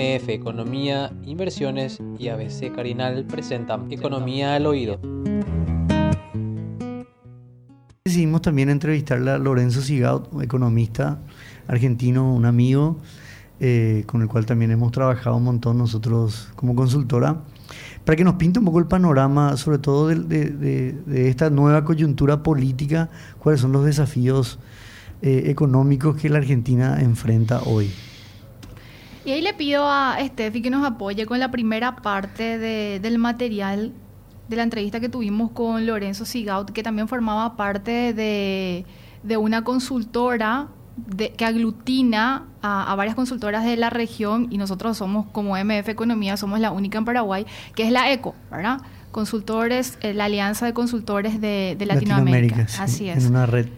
MF Economía, Inversiones y ABC Carinal presentan Economía al Oído. Decidimos también entrevistarle a Lorenzo Sigaut, economista argentino, un amigo eh, con el cual también hemos trabajado un montón nosotros como consultora, para que nos pinte un poco el panorama, sobre todo de, esta nueva coyuntura política, cuáles son los desafíos eh, económicos que la Argentina enfrenta hoy. Y ahí le pido a Steffi que nos apoye con la primera parte del material de la entrevista que tuvimos con Lorenzo Sigaut, que también formaba parte de, una consultora que aglutina a, varias consultoras de la región y nosotros somos como MF Economía, somos la única en Paraguay, que es la ECO, ¿verdad? Consultores, eh, la Alianza de Consultores de, Latinoamérica. Así es. En una red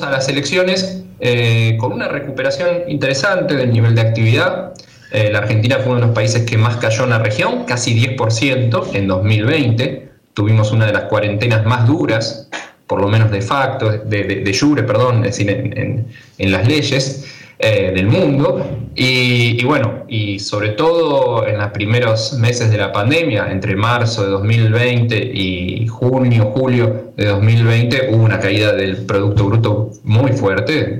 a las elecciones eh, con una recuperación interesante del nivel de actividad. Eh, la Argentina fue uno de los países que más cayó en la región, casi 10% en 2020. Tuvimos una de las cuarentenas más duras, por lo menos de facto, de, de, jure, perdón, es decir, en, en las leyes. Eh, del mundo. Y, bueno, y sobre todo en los primeros meses de la pandemia, entre marzo de 2020 y junio, julio de 2020, hubo una caída del Producto Bruto muy fuerte,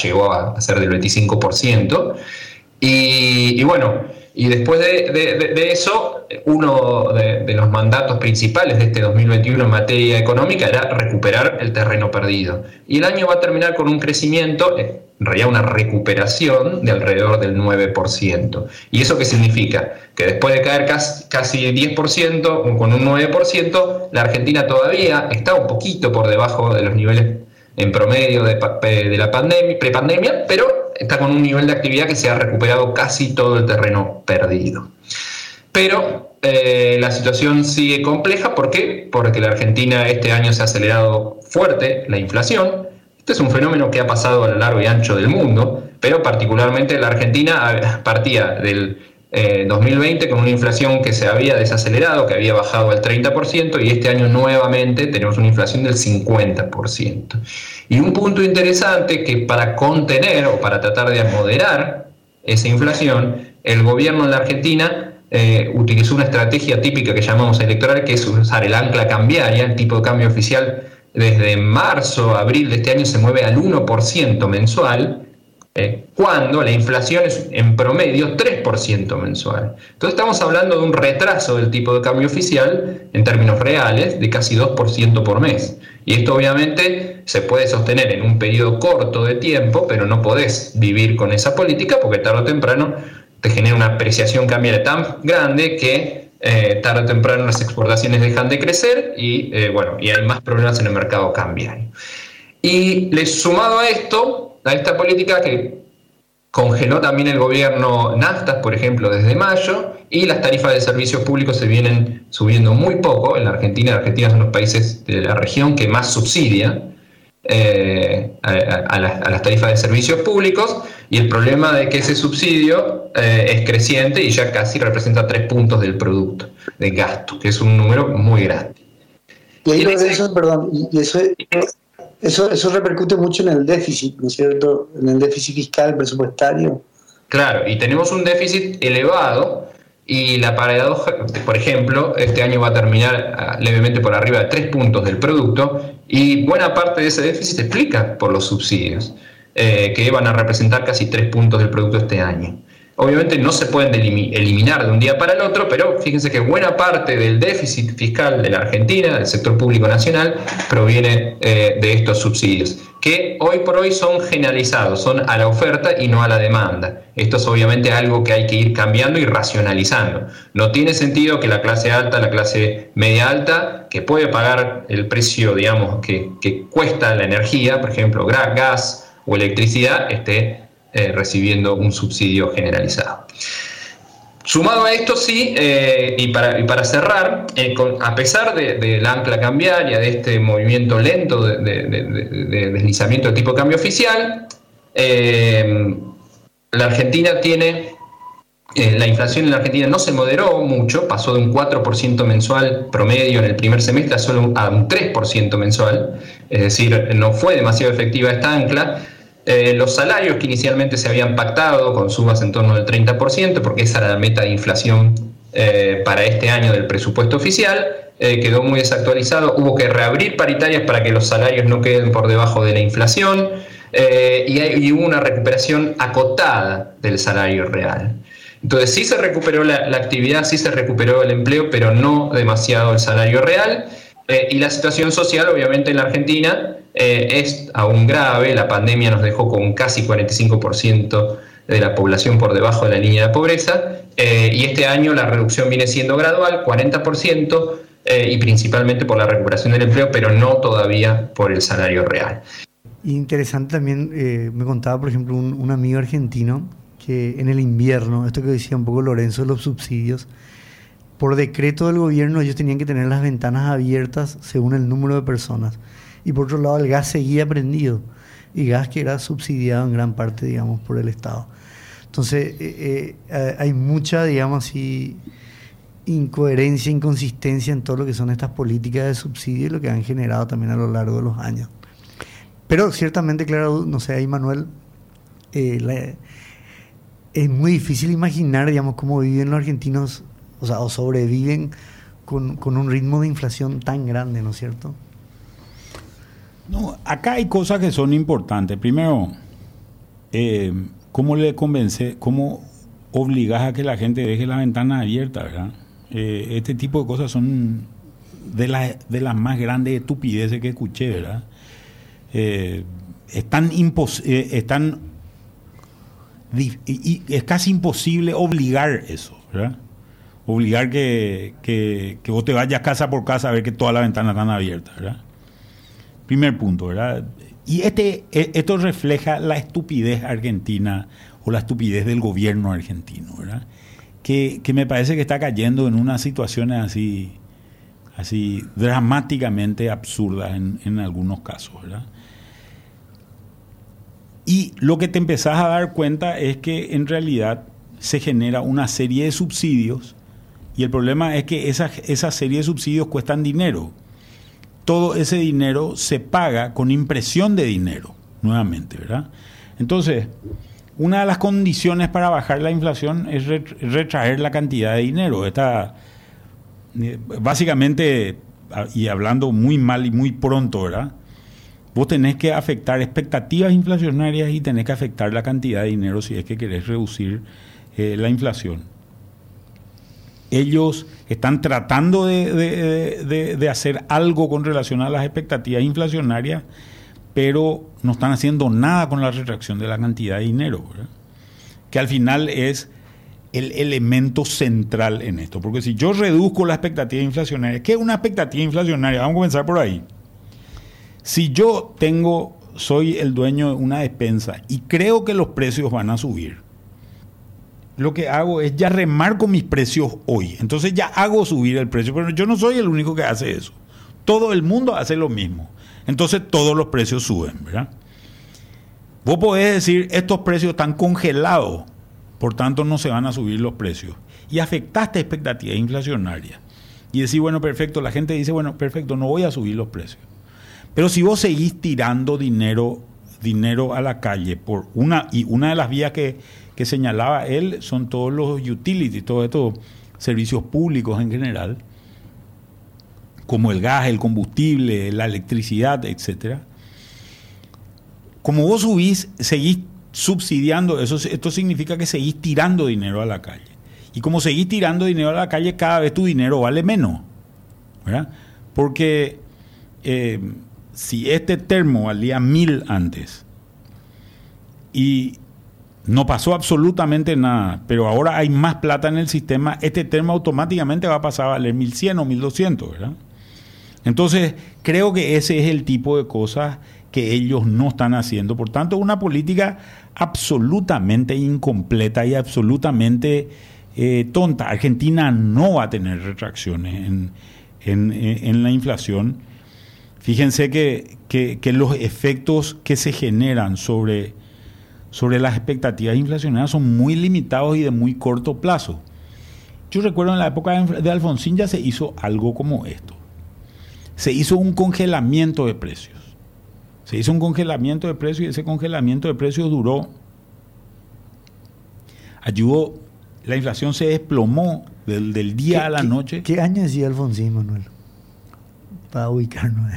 llegó a ser del 25%. Y, y bueno, y después de, eso, uno de, los mandatos principales de este 2021 en materia económica era recuperar el terreno perdido. Y el año va a terminar con un crecimiento, eh, en realidad una recuperación de alrededor del 9%. ¿Y eso qué significa? Que después de caer casi, casi 10%, con un 9%, la Argentina todavía está un poquito por debajo de los niveles en promedio de, la pandemia, prepandemia, pero está con un nivel de actividad que se ha recuperado casi todo el terreno perdido. Pero eh, la situación sigue compleja, ¿por qué? Porque la Argentina este año se ha acelerado fuerte la inflación. Este es un fenómeno que ha pasado a lo largo y ancho del mundo, pero particularmente la Argentina partía del 2020 eh, con una inflación que se había desacelerado, que había bajado al 30%, y este año nuevamente tenemos una inflación del 50%. Y un punto interesante que para contener o para tratar de moderar esa inflación, el gobierno de la Argentina eh, utilizó una estrategia típica que llamamos electoral, que es usar el ancla cambiaria, el tipo de cambio oficial desde marzo, abril de este año se mueve al 1% mensual, eh, cuando la inflación es en promedio 3% mensual. Entonces estamos hablando de un retraso del tipo de cambio oficial en términos reales de casi 2% por mes. Y esto obviamente se puede sostener en un periodo corto de tiempo, pero no podés vivir con esa política porque tarde o temprano te genera una apreciación cambiaria tan grande que eh, tarde o temprano las exportaciones dejan de crecer y, eh, bueno, y hay más problemas en el mercado cambiario. Y sumado a esto, a esta política que congeló también el gobierno naftas, por ejemplo, desde mayo, y las tarifas de servicios públicos se vienen subiendo muy poco. En la Argentina, la Argentina es uno de los países de la región que más subsidia eh, a, las, tarifas de servicios públicos, y el problema de que ese subsidio eh, es creciente y ya casi representa tres puntos del producto de gasto, que es un número muy grande. Y ahí eso, perdón, y eso eso, eso repercute mucho en el déficit, ¿no es cierto? En el déficit fiscal, presupuestario. Claro, y tenemos un déficit elevado y la paradoja, por ejemplo, este año va a terminar ah, levemente por arriba de tres puntos del producto y buena parte de ese déficit se explica por los subsidios, eh, que van a representar casi tres puntos del producto este año. Obviamente no se pueden eliminar de un día para el otro, pero fíjense que buena parte del déficit fiscal de la Argentina, del sector público nacional, proviene eh, de estos subsidios, que hoy por hoy son generalizados, son a la oferta y no a la demanda. Esto es obviamente algo que hay que ir cambiando y racionalizando. No tiene sentido que la clase alta, la clase media alta, que puede pagar el precio, digamos, que, que cuesta la energía, por ejemplo, gas o electricidad, esté eh, recibiendo un subsidio generalizado. Sumado a esto, sí, eh, y, para, para, cerrar, eh, a pesar del de, ancla cambiaria, de este movimiento lento de, deslizamiento de tipo de cambio oficial, la Argentina tiene, la inflación en la Argentina no se moderó mucho, pasó de un 4% mensual promedio en el primer semestre a solo a un 3% mensual, es decir, no fue demasiado efectiva esta ancla, eh, los salarios que inicialmente se habían pactado con subas en torno del 30%, porque esa era la meta de inflación eh, para este año del presupuesto oficial, eh, quedó muy desactualizado. Hubo que reabrir paritarias para que los salarios no queden por debajo de la inflación y, hubo una recuperación acotada del salario real. Entonces sí se recuperó la, actividad, sí se recuperó el empleo, pero no demasiado el salario real. y la situación social, obviamente, en la Argentina eh, es aún grave. La pandemia nos dejó con casi 45% de la población por debajo de la línea de pobreza eh, y este año la reducción viene siendo gradual, 40%, eh, y principalmente por la recuperación del empleo, pero no todavía por el salario real. Interesante también, me contaba por ejemplo un, amigo argentino que en el invierno, esto que decía un poco Lorenzo los subsidios, por decreto del gobierno ellos tenían que tener las ventanas abiertas según el número de personas y por otro lado el gas seguía prendido y gas que era subsidiado en gran parte, digamos, por el Estado. Entonces eh, eh, hay mucha, digamos así, incoherencia, inconsistencia en todo lo que son estas políticas de subsidio y lo que han generado también a lo largo de los años. Pero ciertamente, claro, no sé, ahí Manuel, eh, es muy difícil imaginar, digamos, cómo viven los argentinos, o sea, o sobreviven con, con un ritmo de inflación tan grande, ¿no es cierto? No, acá hay cosas que son importantes. Primero, eh, ¿cómo le convence, cómo obligas a que la gente deje la ventana abierta, verdad? Eh, este tipo de cosas son de, de las más grandes estupideces que escuché, ¿verdad? Eh, están y, es casi imposible obligar eso, ¿verdad? Obligar que, que, que vos te vayas casa por casa a ver que todas las ventanas están abiertas, ¿verdad? Primer punto, ¿verdad? Y este, e, esto refleja la estupidez argentina o la estupidez del gobierno argentino, ¿verdad? Que, me parece que está cayendo en unas situaciones así, así dramáticamente absurdas en, en algunos casos, ¿verdad? Y lo que te empezás a dar cuenta es que en realidad se genera una serie de subsidios y el problema es que esa, esa serie de subsidios cuestan dinero todo ese dinero se paga con impresión de dinero, nuevamente, ¿verdad? Entonces, una de las condiciones para bajar la inflación es retraer la cantidad de dinero. Esta, eh, básicamente, y hablando muy mal y muy pronto, ¿verdad? Vos tenés que afectar expectativas inflacionarias y tenés que afectar la cantidad de dinero si es que querés reducir eh, la inflación ellos están tratando de, hacer algo con relación a las expectativas inflacionarias, pero no están haciendo nada con la retracción de la cantidad de dinero, que al final es el elemento central en esto. Porque si yo reduzco la expectativa inflacionaria, ¿qué es una expectativa inflacionaria? Vamos a comenzar por ahí. Si yo tengo, soy el dueño de una despensa y creo que los precios van a subir, lo que hago es ya remarco mis precios hoy. Entonces ya hago subir el precio, pero yo no soy el único que hace eso. Todo el mundo hace lo mismo. Entonces todos los precios suben, ¿verdad? Vos podés decir, estos precios están congelados, por tanto no se van a subir los precios. Y afectaste expectativas inflacionarias. Y decir, bueno, perfecto, la gente dice, bueno, perfecto, no voy a subir los precios. Pero si vos seguís tirando dinero, dinero a la calle por una, y una de las vías que que señalaba él son todos los utilities, todos estos servicios públicos en general, como el gas, el combustible, la electricidad, etcétera. Como vos subís, seguís subsidiando, eso, esto significa que seguís tirando dinero a la calle. Y como seguís tirando dinero a la calle, cada vez tu dinero vale menos. ¿verdad? Porque eh, si este termo valía mil antes y no pasó absolutamente nada, pero ahora hay más plata en el sistema, este termo automáticamente va a pasar a valer 1100 o 1200, ¿verdad? Entonces, creo que ese es el tipo de cosas que ellos no están haciendo. Por tanto, una política absolutamente incompleta y absolutamente eh, tonta. Argentina no va a tener retracciones en, la inflación. Fíjense que, que los efectos que se generan sobre sobre las expectativas inflacionarias son muy limitados y de muy corto plazo. Yo recuerdo en la época de Alfonsín ya se hizo algo como esto. Se hizo un congelamiento de precios. Se hizo un congelamiento de precios y ese congelamiento de precios duró, ayudó, la inflación se desplomó del, del día a la ¿Qué- noche. ¿Qué año decía Alfonsín, Manuel? Para ubicarnos.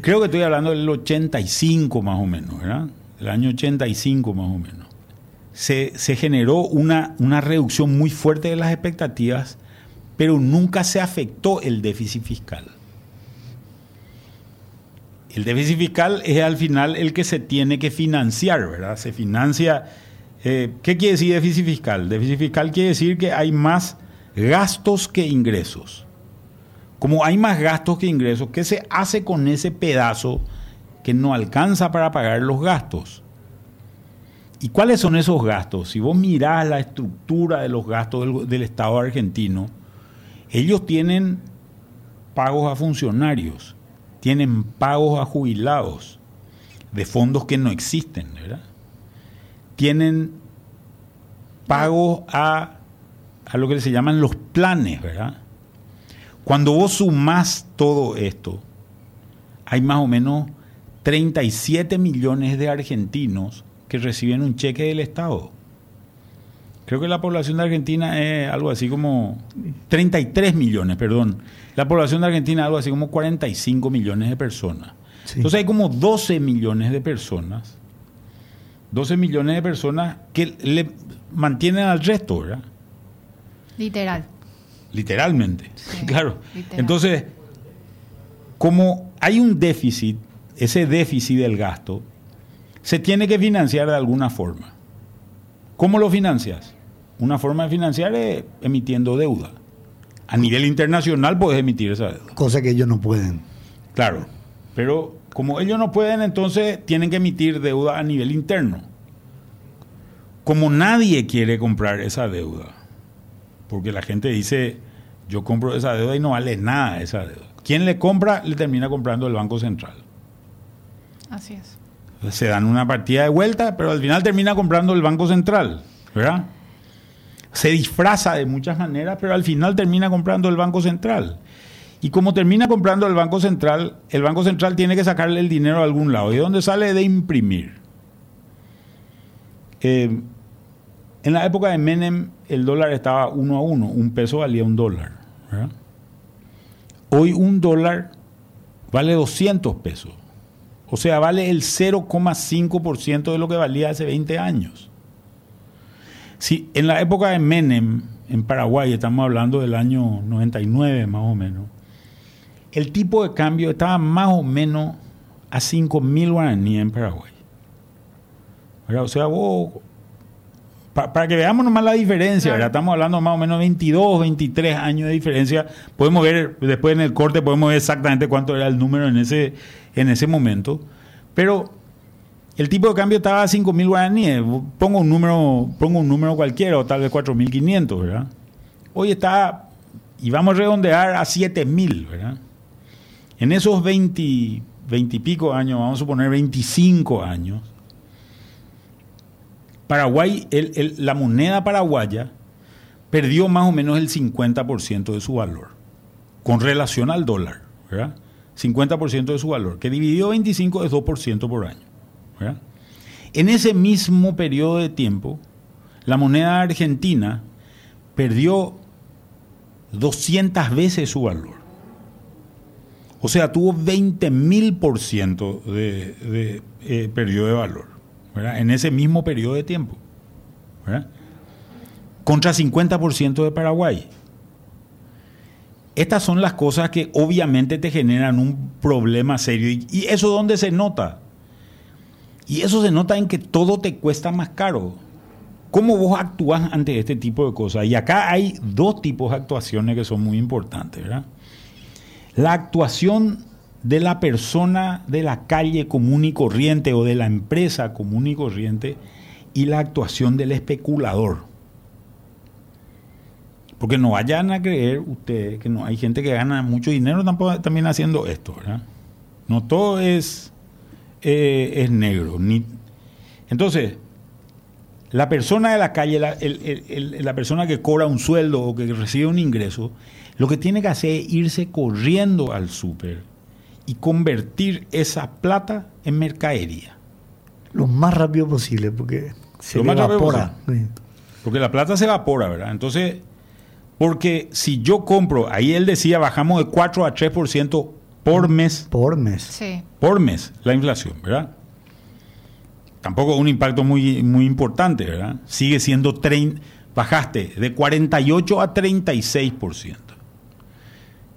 Creo que estoy hablando del 85 más o menos, ¿verdad? El año 85 más o menos. Se, se generó una, una reducción muy fuerte de las expectativas, pero nunca se afectó el déficit fiscal. El déficit fiscal es al final el que se tiene que financiar, ¿verdad? Se financia. eh, ¿Qué quiere decir déficit fiscal? Déficit fiscal quiere decir que hay más gastos que ingresos. Como hay más gastos que ingresos, ¿qué se hace con ese pedazo que no alcanza para pagar los gastos? ¿Y cuáles son esos gastos? Si vos mirás la estructura de los gastos del, Estado argentino, ellos tienen pagos a funcionarios, tienen pagos a jubilados de fondos que no existen, ¿verdad? Tienen pagos a, a lo que se llaman los planes, ¿verdad? Cuando vos sumás todo esto, hay más o menos 37 millones de argentinos que reciben un cheque del Estado. Creo que la población de Argentina es algo así como 33 millones, perdón. La población de Argentina es algo así como 45 millones de personas. Sí. Entonces hay como 12 millones de personas, 12 millones de personas que le mantienen al resto, ¿verdad? Literal. Literalmente, Sí, claro. literal. Entonces, como hay un déficit, ese déficit del gasto, se tiene que financiar de alguna forma. ¿Cómo lo financias? Una forma de financiar es emitiendo deuda. A nivel internacional puedes emitir esa deuda. Cosa que ellos no pueden. Claro. Pero como ellos no pueden, entonces tienen que emitir deuda a nivel interno. Como nadie quiere comprar esa deuda, porque la gente dice, yo compro esa deuda y no vale nada esa deuda. Quien le compra, le termina comprando el Banco Central. Así es. Se dan una partida de vuelta, pero al final termina comprando el Banco Central, ¿verdad? Se disfraza de muchas maneras, pero al final termina comprando el Banco Central. Y como termina comprando el Banco Central, el Banco Central tiene que sacarle el dinero a algún lado. ¿Y de dónde sale? De imprimir. Eh, en la época de Menem, el dólar estaba uno a uno, un peso valía un dólar. Hoy un dólar vale 200 pesos. O sea, vale el 0,5% de lo que valía hace 20 años. Si en la época de Menem, en Paraguay, estamos hablando del año 99 más o menos, el tipo de cambio estaba más o menos a 5 mil guaraníes en Paraguay. O sea, vos, pa- para que veamos nomás la diferencia. ¿verdad? estamos hablando más o menos 22, 23 años de diferencia. Podemos ver, después en el corte, podemos ver exactamente cuánto era el número en ese, en ese momento. Pero el tipo de cambio estaba a 5 mil guaraníes. Pongo un número, pongo un número cualquiera, o tal vez 4.500, ¿verdad? Hoy está, y vamos a redondear a 7 mil, ¿verdad? En esos 20, 20 y pico años, vamos a suponer 25 años, Paraguay, la moneda paraguaya perdió más o menos el 50% de su valor con relación al dólar, ¿verdad? 50% de su valor, que dividido 25 es 2% por año. En ese mismo periodo de tiempo, la moneda argentina perdió 200 veces su valor. O sea, tuvo 20 mil por ciento de, de, eh, perdió de valor. En ese mismo periodo de tiempo. Contra 50% de Paraguay. Estas son las cosas que obviamente te generan un problema serio. ¿Y, y eso dónde se nota? Y eso se nota en que todo te cuesta más caro. ¿Cómo vos actúas ante este tipo de cosas? Y acá hay dos tipos de actuaciones que son muy importantes, ¿verdad? La actuación de la persona de la calle común y corriente o de la empresa común y corriente y la actuación del especulador. Porque no vayan a creer ustedes que no hay gente que gana mucho dinero tampoco, también haciendo esto, ¿verdad? No todo es, eh, es negro. Ni... Entonces, la persona de la calle, la, el- el- el- la persona que cobra un sueldo o que recibe un ingreso, lo que tiene que hacer es irse corriendo al súper y convertir esa plata en mercadería. Lo más rápido posible, porque se evapora. Porque la plata se evapora, ¿verdad? Entonces, porque si yo compro, ahí él decía, bajamos de 4 a 3% por mes. Por mes. Sí. Por mes, la inflación, ¿verdad? Tampoco un impacto muy, muy importante, ¿verdad? Sigue siendo 30, bajaste de 48 a 36%.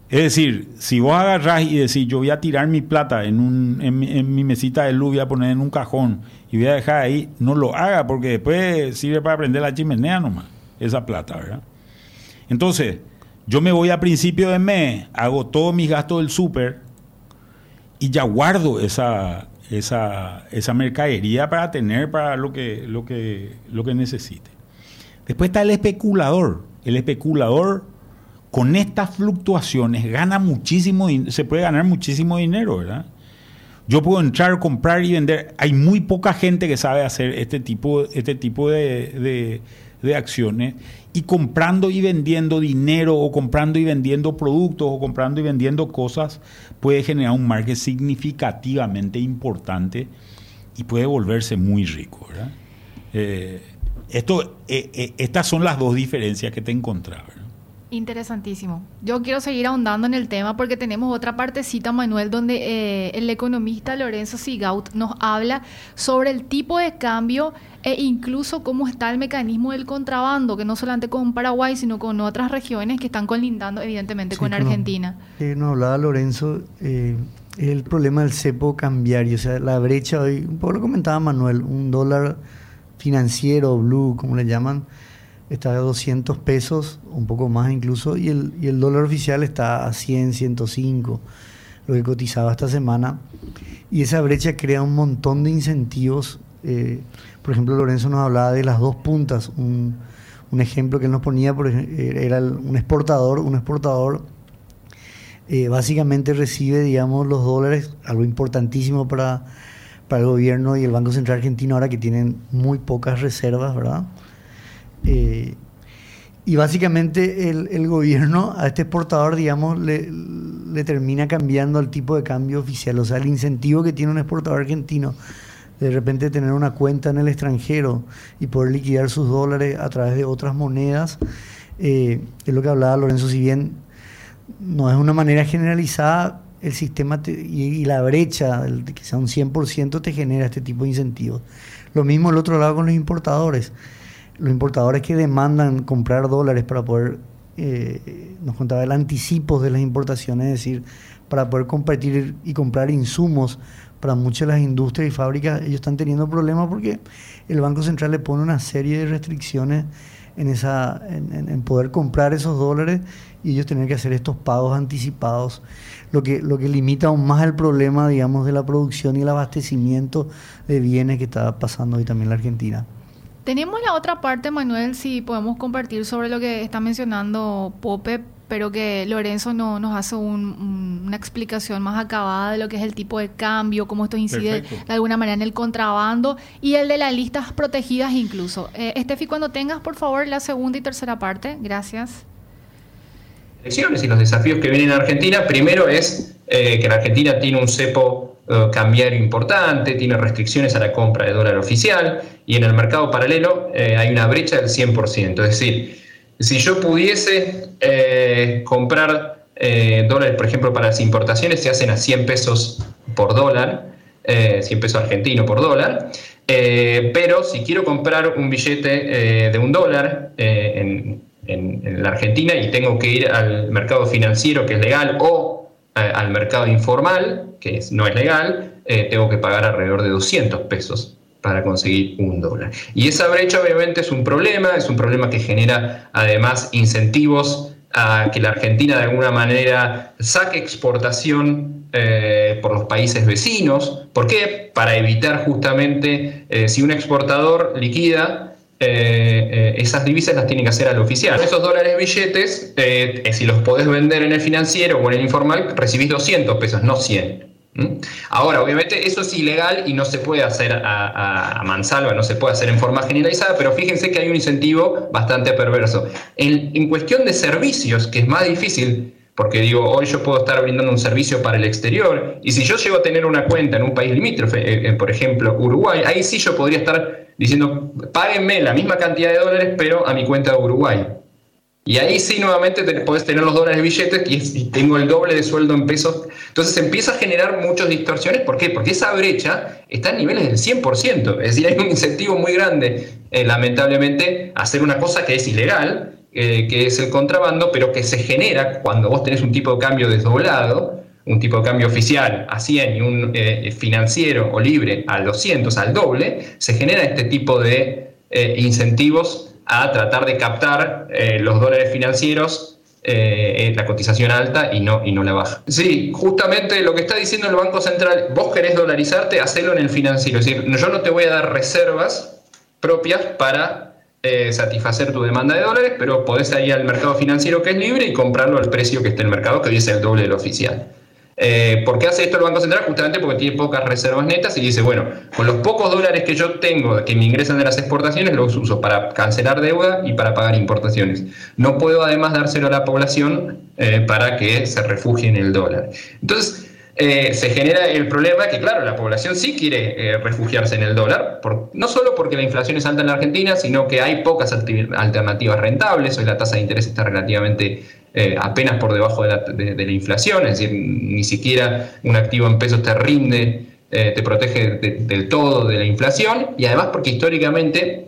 Es decir, si vos agarrás y decís, yo voy a tirar mi plata en, un, en, mi mesita de luz, voy a poner en un cajón y voy a dejar ahí, no lo haga porque después sirve para prender la chimenea nomás, esa plata, ¿verdad? Entonces, yo me voy a principio de mes, hago todos mis gastos del súper y ya guardo esa, esa, esa mercadería para tener para lo que, lo, que, lo que necesite. Después está el especulador. El especulador con estas fluctuaciones gana muchísimo, se puede ganar muchísimo dinero, ¿verdad? Yo puedo entrar, comprar y vender. Hay muy poca gente que sabe hacer este tipo, este tipo de, de, acciones. Y comprando y vendiendo dinero o comprando y vendiendo productos o comprando y vendiendo cosas puede generar un margen significativamente importante y puede volverse muy rico. Eh, esto, eh, eh, estas son las dos diferencias que te encontraba. Interesantísimo. Yo quiero seguir ahondando en el tema porque tenemos otra partecita, Manuel, donde eh, el economista Lorenzo Sigaut nos habla sobre el tipo de cambio e incluso cómo está el mecanismo del contrabando, que no solamente con Paraguay, sino con otras regiones que están colindando evidentemente con Argentina. Eh, nos hablaba Lorenzo, eh, el problema del cepo cambiario, o sea, la brecha hoy, un poco lo comentaba Manuel, un dólar financiero, blue, como le llaman, está a 200 pesos, un poco más incluso, y el, y el dólar oficial está a 100, 105, lo que cotizaba esta semana. Y esa brecha crea un montón de incentivos. Eh, por ejemplo, Lorenzo nos hablaba de las dos puntas. Un, un ejemplo que él nos ponía por era un exportador, un exportador eh, básicamente recibe, digamos, los dólares, algo importantísimo para, para el gobierno y el Banco Central Argentino ahora que tienen muy pocas reservas, ¿verdad? Eh, y básicamente el, gobierno a este exportador, digamos, le, le, termina cambiando el tipo de cambio oficial. O sea, el incentivo que tiene un exportador argentino de repente tener una cuenta en el extranjero y poder liquidar sus dólares a través de otras monedas, eh, es lo que hablaba Lorenzo, si bien no es una manera generalizada, el sistema y, la brecha, el, que sea un 100%, te genera este tipo de incentivos. Lo mismo el otro lado con los importadores los importadores que demandan comprar dólares para poder, eh, nos contaba el anticipo de las importaciones, es decir, para poder compartir y comprar insumos para muchas de las industrias y fábricas, ellos están teniendo problemas porque el Banco Central le pone una serie de restricciones en, esa, en, poder comprar esos dólares y ellos tener que hacer estos pagos anticipados, lo que, lo que limita aún más el problema, digamos, de la producción y el abastecimiento de bienes que está pasando hoy también en la Argentina. Tenemos la otra parte, Manuel, si podemos compartir sobre lo que está mencionando Pope, pero que Lorenzo no, nos hace una explicación más acabada de lo que es el tipo de cambio, cómo esto incide de alguna manera en el contrabando y el de las listas protegidas incluso. Eh, Estefi, cuando tengas, por favor, la segunda y tercera parte. Gracias. Elecciones y los desafíos que vienen en Argentina. Primero es eh, que la Argentina tiene un cepo eh, cambiario importante, tiene restricciones a la compra de dólar oficial y en el mercado paralelo eh, hay una brecha del 100%. Es decir, si yo pudiese eh, comprar dólares, por ejemplo, para las importaciones, se hacen a 100 pesos por dólar, 100 pesos argentino por dólar, pero si quiero comprar un billete de un dólar en, en la Argentina y tengo que ir al mercado financiero que es legal o al mercado informal, que no es legal, eh, tengo que pagar alrededor de 200 pesos para conseguir un dólar. Y esa brecha obviamente es un problema, es un problema que genera además incentivos a que la Argentina de alguna manera saque exportación eh, por los países vecinos. ¿Por qué? Para evitar justamente, eh, si un exportador liquida, eh, eh, esas divisas las tienen que hacer al oficial. Esos dólares billetes, eh, si los podés vender en el financiero o en el informal, recibís 200 pesos, no 100. Ahora, obviamente eso es ilegal y no se puede hacer a, mansalva, no se puede hacer en forma generalizada, pero fíjense que hay un incentivo bastante perverso. En, cuestión de servicios, que es más difícil, porque digo, hoy yo puedo estar brindando un servicio para el exterior, y si yo llego a tener una cuenta en un país limítrofe, por ejemplo Uruguay, ahí sí yo podría estar diciendo, páguenme la misma cantidad de dólares, pero a mi cuenta de Uruguay. Y ahí sí nuevamente podés tener los dólares billetes y, tengo el doble de sueldo en pesos. Entonces empieza a generar muchas distorsiones. ¿Por qué? Porque esa brecha está en niveles del 100%. Es decir, hay un incentivo muy grande, eh, lamentablemente, a hacer una cosa que es ilegal, eh, que es el contrabando, pero que se genera cuando vos tenés un tipo de cambio desdoblado, un tipo de cambio oficial a 100 y un eh, financiero o libre a 200, al doble, se genera este tipo de eh, incentivos a tratar de captar los dólares financieros la cotización alta y no, y no la baja. Sí, justamente lo que está diciendo el Banco Central, vos querés dolarizarte, hacelo en el financiero. Es decir, yo no te voy a dar reservas propias para eh, satisfacer tu demanda de dólares, pero podés ir al mercado financiero que es libre y comprarlo al precio que esté en el mercado, que es el doble del oficial. Eh, ¿Por qué hace esto el Banco Central? Justamente porque tiene pocas reservas netas y dice, bueno, con los pocos dólares que yo tengo que me ingresan de las exportaciones, los uso para cancelar deuda y para pagar importaciones. No puedo además dárselo a la población eh, para que se refugie en el dólar. Entonces, eh, se genera el problema que, claro, la población sí quiere eh, refugiarse en el dólar, no solo porque la inflación es alta en la Argentina, sino que hay pocas alternativas rentables, hoy la tasa de interés está relativamente eh, apenas por debajo de la, inflación, es decir, ni siquiera un activo en pesos te rinde, te protege del todo de la inflación, y además porque históricamente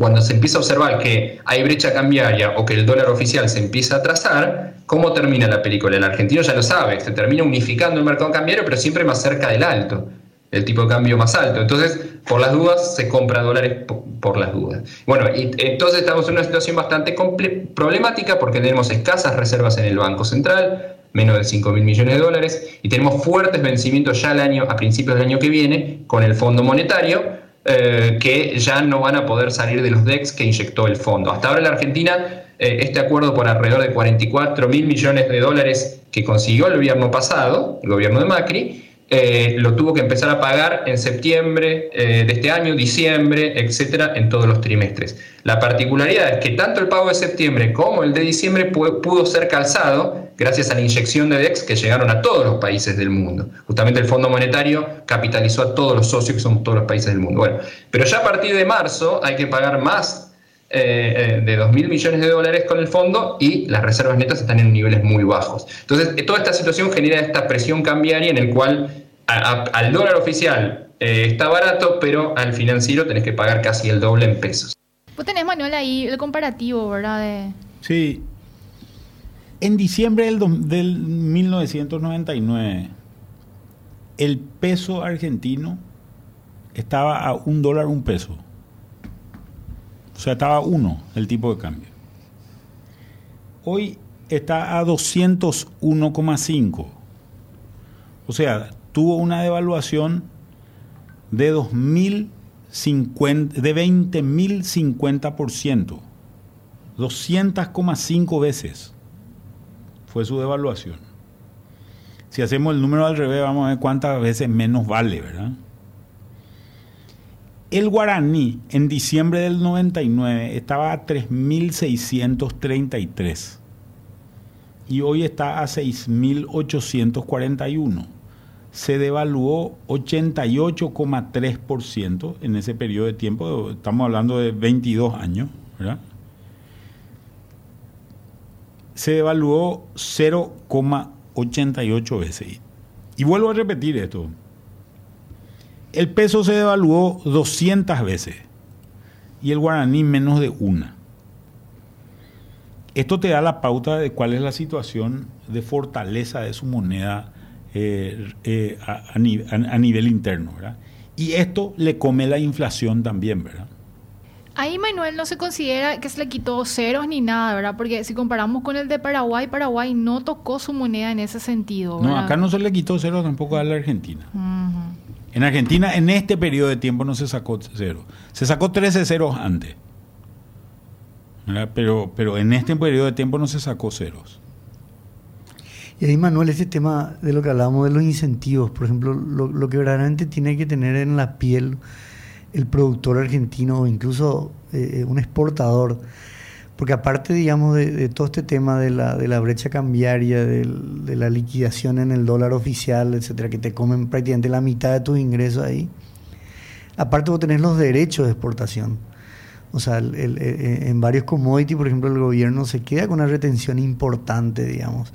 cuando se empieza a observar que hay brecha cambiaria o que el dólar oficial se empieza a trazar, ¿cómo termina la película? El argentino ya lo sabe, se termina unificando el mercado cambiario, pero siempre más cerca del alto, el tipo de cambio más alto. Entonces, por las dudas, se compra dólares por, las dudas. Bueno, y entonces estamos en una situación bastante problemática porque tenemos escasas reservas en el Banco Central, menos de 5 mil millones de dólares, y tenemos fuertes vencimientos ya al año, a principios del año que viene con el Fondo Monetario, eh, que ya no van a poder salir de los DEX que inyectó el fondo. Hasta ahora la Argentina, eh, este acuerdo por alrededor de 44 mil millones de dólares que consiguió el gobierno pasado, el gobierno de Macri, eh, lo tuvo que empezar a pagar en septiembre de este año, diciembre, etcétera, en todos los trimestres. La particularidad es que tanto el pago de septiembre como el de diciembre pudo ser calzado gracias a la inyección de DEX que llegaron a todos los países del mundo. Justamente el Fondo Monetario capitalizó a todos los socios que son todos los países del mundo. Bueno, pero ya a partir de marzo hay que pagar más eh, de 2 mil millones de dólares con el fondo y las reservas netas están en niveles muy bajos. Entonces, toda esta situación genera esta presión cambiaria en el cual al dólar oficial eh, está barato, pero al financiero tenés que pagar casi el doble en pesos. Vos tenés, Manuel, ahí el comparativo, ¿verdad? Sí. En diciembre del, del 1999, el peso argentino estaba a un dólar un peso. O sea, estaba a uno el tipo de cambio. Hoy está a 201,5. O sea, tuvo una devaluación de 2050, de 20.050%. 200,5 veces fue su devaluación. Si hacemos el número al revés, vamos a ver cuántas veces menos vale, ¿verdad? El guaraní en diciembre del 99 estaba a 3.633 y hoy está a 6.841. Se devaluó 88,3% en ese periodo de tiempo, estamos hablando de 22 años, ¿verdad? Se devaluó 0,88 veces. Y vuelvo a repetir esto, el peso se devaluó 200 veces y el guaraní menos de una. Esto te da la pauta de cuál es la situación de fortaleza de su moneda eh, eh, a, nivel interno. ¿verdad? Y esto le come la inflación también, ¿verdad? Ahí Manuel no se considera que se le quitó ceros ni nada, ¿verdad? Porque si comparamos con el de Paraguay, Paraguay no tocó su moneda en ese sentido. No, acá no se le quitó ceros tampoco a la Argentina. En Argentina, en este periodo de tiempo no se sacó cero. Se sacó 13 ceros antes. Pero, pero en este periodo de tiempo no se sacó ceros. Y ahí, Manuel, ese tema de lo que hablábamos de los incentivos, por ejemplo, lo, que verdaderamente tiene que tener en la piel el productor argentino o incluso eh, un exportador porque aparte, digamos, de, todo este tema de la, brecha cambiaria, de, la liquidación en el dólar oficial, etcétera, que te comen prácticamente la mitad de tus ingresos ahí, aparte vos tenés los derechos de exportación. O sea, en varios commodities, por ejemplo, el gobierno se queda con una retención importante, digamos.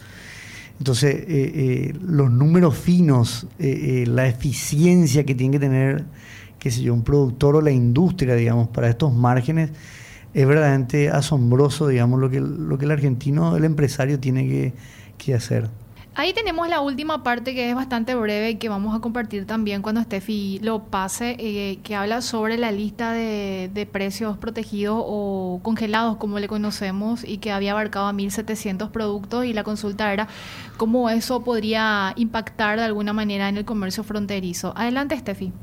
Entonces, eh, eh, los números finos, eh, la eficiencia que tiene que tener, qué sé yo, un productor o la industria, digamos, para estos márgenes, es verdaderamente asombroso, digamos, lo que, lo que el argentino, el empresario tiene que, que hacer. Ahí tenemos la última parte que es bastante breve y que vamos a compartir también cuando Steffi lo pase, eh, que habla sobre la lista de, de, precios protegidos o congelados, como le conocemos, y que había abarcado a 1.700 productos y la consulta era cómo eso podría impactar de alguna manera en el comercio fronterizo. Adelante, Steffi.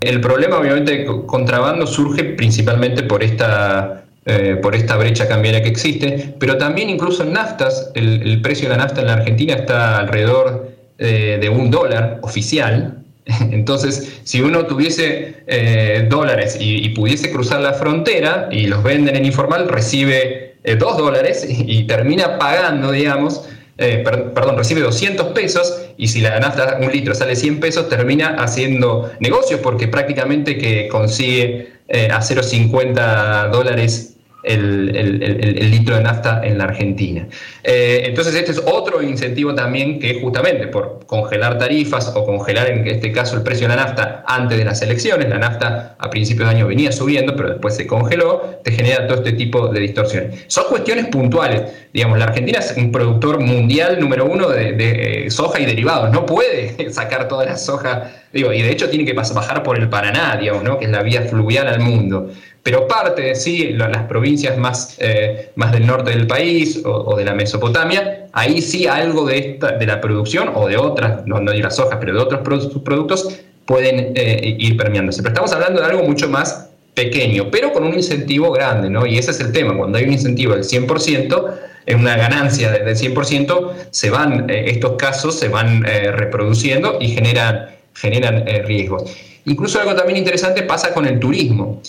El problema, obviamente, de contrabando surge principalmente por esta, eh, por esta brecha cambiaria que existe, pero también incluso en naftas, el, precio de la nafta en la Argentina está alrededor eh, de un dólar oficial. Entonces, si uno tuviese eh, dólares y, pudiese cruzar la frontera y los venden en informal, recibe dos dólares y termina pagando, digamos, eh, perdón, recibe 200 pesos y si la nafta un litro sale 100 pesos, termina haciendo negocios porque prácticamente que consigue eh, a 0,50 dólares el, litro de nafta en la Argentina. Eh, entonces este es otro incentivo también que justamente por congelar tarifas o congelar en este caso el precio de la nafta antes de las elecciones, la nafta a principios de año venía subiendo pero después se congeló, te genera todo este tipo de distorsiones. Son cuestiones puntuales, digamos, la Argentina es un productor mundial número uno de, eh, soja y derivados, no puede sacar toda la soja, digo, y de hecho tiene que bajar por el Paraná, digamos, ¿no? que es la vía fluvial al mundo pero parte, sí, las provincias más, eh, más del norte del país o, de la Mesopotamia, ahí sí algo de, esta, de la producción o de otras, no, no de las hojas, pero de otros productos pueden eh, ir permeándose. Pero estamos hablando de algo mucho más pequeño, pero con un incentivo grande, ¿no? Y ese es el tema, cuando hay un incentivo del 100%, en una ganancia del 100%, se van, eh, estos casos se van reproduciendo y generan, generan riesgos. Incluso algo también interesante pasa con el turismo.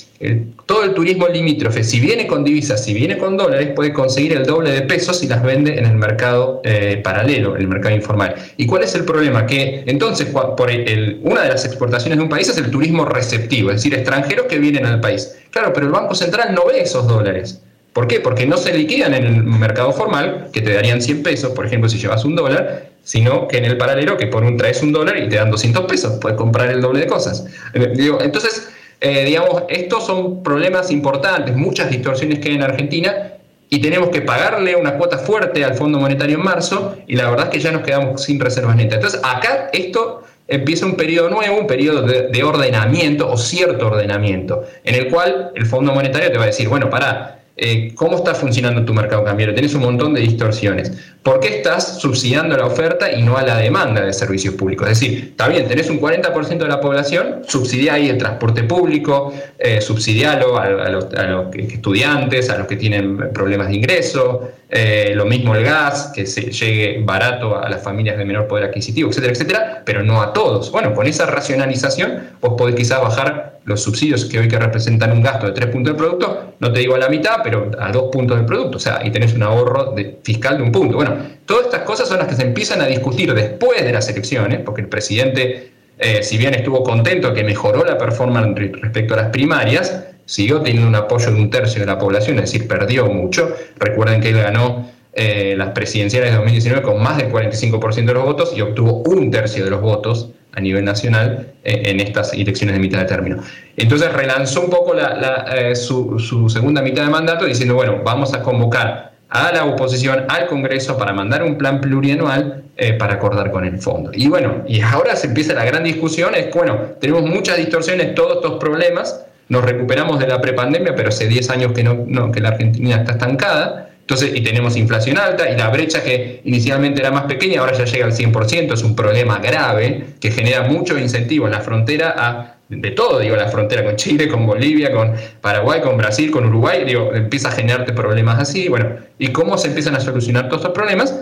todo el turismo limítrofe, si viene con divisas, si viene con dólares, puede conseguir el doble de pesos si las vende en el mercado eh, paralelo, el mercado informal. ¿Y cuál es el problema? Que entonces por el, una de las exportaciones de un país es el turismo receptivo, es decir, extranjeros que vienen al país. Claro, pero el Banco Central no ve esos dólares. ¿Por qué? Porque no se liquidan en el mercado formal, que te darían 100 pesos, por ejemplo, si llevas un dólar, sino que en el paralelo que por un traes un dólar y te dan 200 pesos, puedes comprar el doble de cosas. Eh, entonces, eh, digamos, estos son problemas importantes, muchas distorsiones que hay en Argentina y tenemos que pagarle una cuota fuerte al Fondo Monetario en marzo y la verdad es que ya nos quedamos sin reservas netas. Entonces, acá esto empieza un periodo nuevo, un periodo de, de ordenamiento o cierto ordenamiento, en el cual el Fondo Monetario te va a decir, bueno, para eh, cómo está funcionando tu mercado cambiario. Tienes un montón de distorsiones. ¿Por qué estás subsidiando la oferta y no a la demanda de servicios públicos? Es decir, está bien, tenés un 40% de la población, subsidia ahí el transporte público, eh, subsidialo a, los, estudiantes, a los que tienen problemas de ingreso, eh, lo mismo el gas, que se llegue barato a las familias de menor poder adquisitivo, etcétera, etcétera, pero no a todos. Bueno, con esa racionalización vos podés quizás bajar los subsidios que hoy que representan un gasto de 3 puntos del producto, no te digo a la mitad, pero a 2 puntos del producto, o sea, y tenés un ahorro fiscal de un punto. Bueno, todas estas cosas son las que se empiezan a discutir después de las elecciones, porque el presidente, eh, si bien estuvo contento que mejoró la performance respecto a las primarias, siguió teniendo un apoyo de un tercio de la población, es decir, perdió mucho. Recuerden que él ganó eh, las presidenciales de 2019 con más del 45% de los votos y obtuvo un tercio de los votos a nivel nacional eh, en estas elecciones de mitad de término. Entonces relanzó un poco eh, su, segunda mitad de mandato diciendo, bueno, vamos a convocar a la oposición, al Congreso, para mandar un plan plurianual para acordar con el fondo. Y bueno, y ahora se empieza la gran discusión, es, bueno, tenemos muchas distorsiones, todos estos problemas, nos recuperamos de la prepandemia, pero hace 10 años que, no, que la Argentina está estancada. Entonces, y tenemos inflación alta y la brecha que inicialmente era más pequeña ahora ya llega al 100%, es un problema grave que genera mucho incentivo en la frontera a, de todo, digo, la frontera con Chile, con Bolivia, con Paraguay, con Brasil, con Uruguay, digo, empieza a generarte problemas así, bueno, ¿y cómo se empiezan a solucionar todos estos problemas?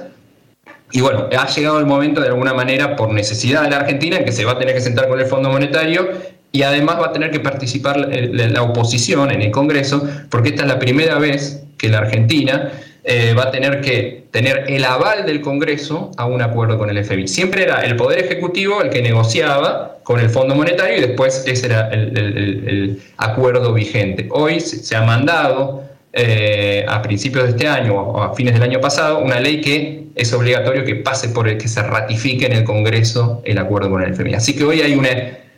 Y bueno, ha llegado el momento de alguna manera, por necesidad de la Argentina, en que se va a tener que sentar con el Fondo Monetario y además va a tener que participar la, oposición en el Congreso, porque esta es la primera vez que la Argentina eh, va a tener que tener el aval del Congreso a un acuerdo con el FMI. Siempre era el Poder Ejecutivo el que negociaba con el Fondo Monetario y después ese era el, acuerdo vigente. Hoy se, ha mandado eh, a principios de este año o a fines del año pasado una ley que es obligatorio que pase por el que se ratifique en el Congreso el acuerdo con el FMI. Así que hoy hay una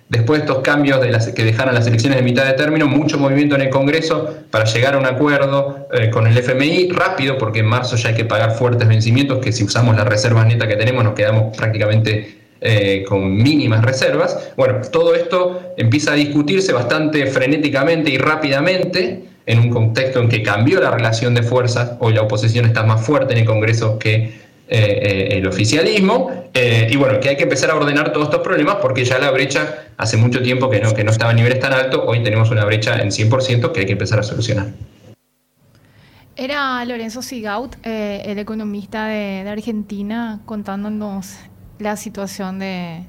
después de estos cambios que dejaron las elecciones de mitad de término, mucho movimiento en el Congreso para llegar a un acuerdo eh, con el FMI rápido, porque en marzo ya hay que pagar fuertes vencimientos, que si usamos las reservas netas que tenemos nos quedamos prácticamente eh, con mínimas reservas. Bueno, todo esto empieza a discutirse bastante frenéticamente y rápidamente en un contexto en que cambió la relación de fuerzas, hoy la oposición está más fuerte en el Congreso que eh, el oficialismo, y bueno, que hay que empezar a ordenar todos estos problemas porque ya la brecha hace mucho tiempo que no, que no estaba a niveles tan altos, hoy tenemos una brecha en 100% que hay que empezar a solucionar. Era Lorenzo Sigaut, eh, el economista de, Argentina, contándonos la situación de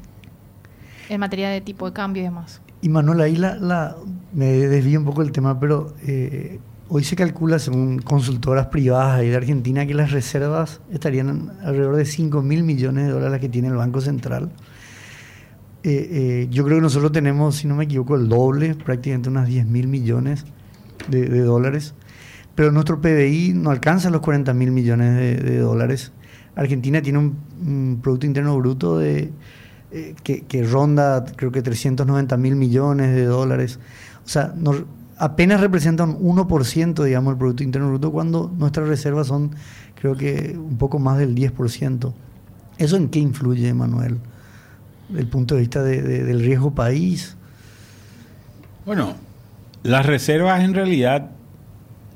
en materia de tipo de cambio y demás. Y Manuel, ahí la, me desvío un poco el tema, pero eh, hoy se calcula, según consultoras privadas de Argentina, que las reservas estarían alrededor de 5 mil millones de dólares que tiene el Banco Central. Eh, eh, yo creo que nosotros tenemos, si no me equivoco, el doble, prácticamente unas 10 mil millones de, dólares, pero nuestro PBI no alcanza los 40 mil millones de, dólares. Argentina tiene un, Producto Interno Bruto de, eh, que, ronda, creo que 390 mil millones de dólares. O sea, apenas representa un 1%, digamos, del Producto Interno Bruto, cuando nuestras reservas son, creo que, un poco más del 10%. ¿Eso en qué influye, Manuel? el punto de vista del riesgo país? Bueno, las reservas en realidad,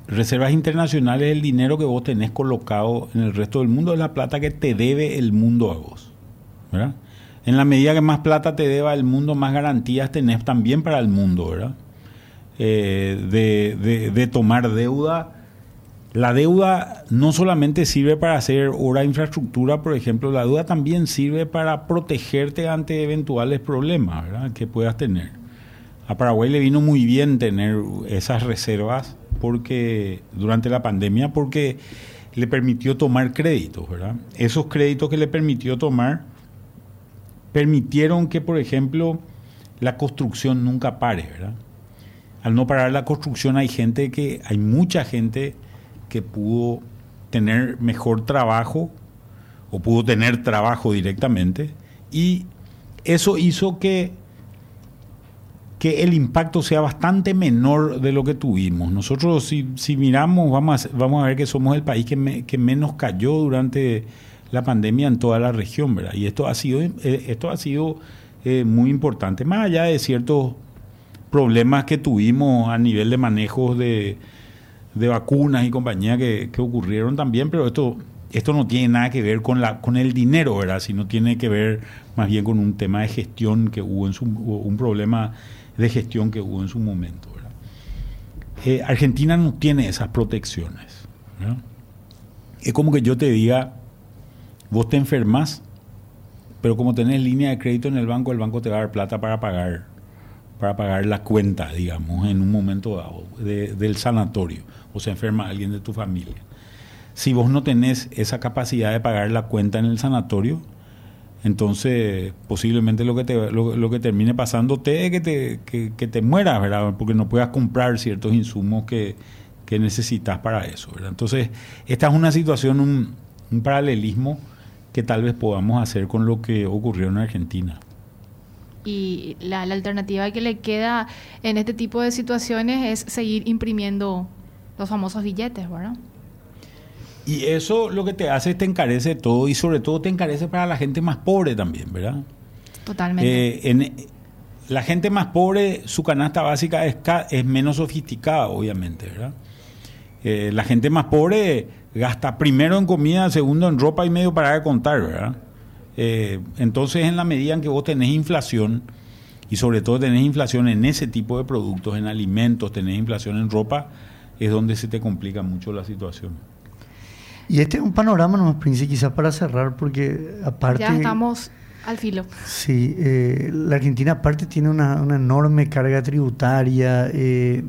reservas internacionales, el dinero que vos tenés colocado en el resto del mundo es la plata que te debe el mundo a vos. En la medida que más plata te deba el mundo, más garantías tenés también para el mundo, ¿verdad? Eh, de, de tomar deuda la deuda no solamente sirve para hacer obra de infraestructura, por ejemplo, la deuda también sirve para protegerte ante eventuales problemas que puedas tener. A Paraguay le vino muy bien tener esas reservas porque durante la pandemia porque le permitió tomar créditos. Esos créditos que le permitió tomar permitieron que, por ejemplo, la construcción nunca pare. Al no parar la construcción hay gente que, hay mucha gente que pudo tener mejor trabajo o pudo tener trabajo directamente y eso hizo que, que el impacto sea bastante menor de lo que tuvimos. Nosotros si, si miramos vamos a, vamos a ver que somos el país que, menos cayó durante la pandemia en toda la región, ¿verdad? Y esto ha sido, eh, esto ha sido eh, muy importante, más allá de ciertos problemas que tuvimos a nivel de manejos de, de vacunas y compañía que, ocurrieron también, pero esto, esto no tiene nada que ver con, la, con el dinero, ¿verdad? Sino tiene que ver más bien con un tema de gestión que hubo en su, un problema de gestión que hubo en su momento. Eh, Argentina no tiene esas protecciones, Es como que yo te diga, vos te enfermas, pero como tenés línea de crédito en el banco, el banco te va a dar plata para pagar para pagar la cuenta, digamos, en un momento dado del sanatorio o se enferma alguien de tu familia. Si vos no tenés esa capacidad de pagar la cuenta en el sanatorio, entonces posiblemente lo que te, lo, que termine pasándote es que te, que, te mueras, ¿verdad? Porque no puedas comprar ciertos insumos que, necesitas para eso, ¿verdad? Entonces, esta es una situación, un, un paralelismo que tal vez podamos hacer con lo que ocurrió en Argentina y la, alternativa que le queda en este tipo de situaciones es seguir imprimiendo los famosos billetes, ¿verdad? Y eso lo que te hace es te encarece todo y sobre todo te encarece para la gente más pobre también, ¿verdad? Totalmente. Eh, la gente más pobre, su canasta básica es, es menos sofisticada, obviamente, ¿verdad? Eh, la gente más pobre gasta primero en comida, segundo en ropa y medio para contar, ¿verdad? Eh, entonces, en la medida en que vos tenés inflación, y sobre todo tenés inflación en ese tipo de productos, en alimentos, tenés inflación en ropa, es donde se te complica mucho la situación. Y este es un panorama, nomás, Prince, quizás para cerrar, porque aparte... Ya estamos al filo. Sí, eh, la Argentina aparte tiene una, una enorme carga tributaria, eh,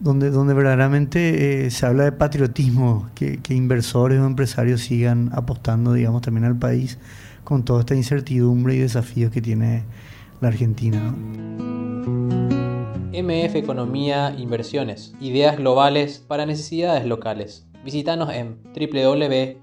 donde, donde verdaderamente eh, se habla de patriotismo, que, que, inversores o empresarios sigan apostando, digamos, también al país con toda esta incertidumbre y desafíos que tiene la Argentina. MF Economía Inversiones, ideas globales para necesidades locales. Visítanos en www.mf.com.py.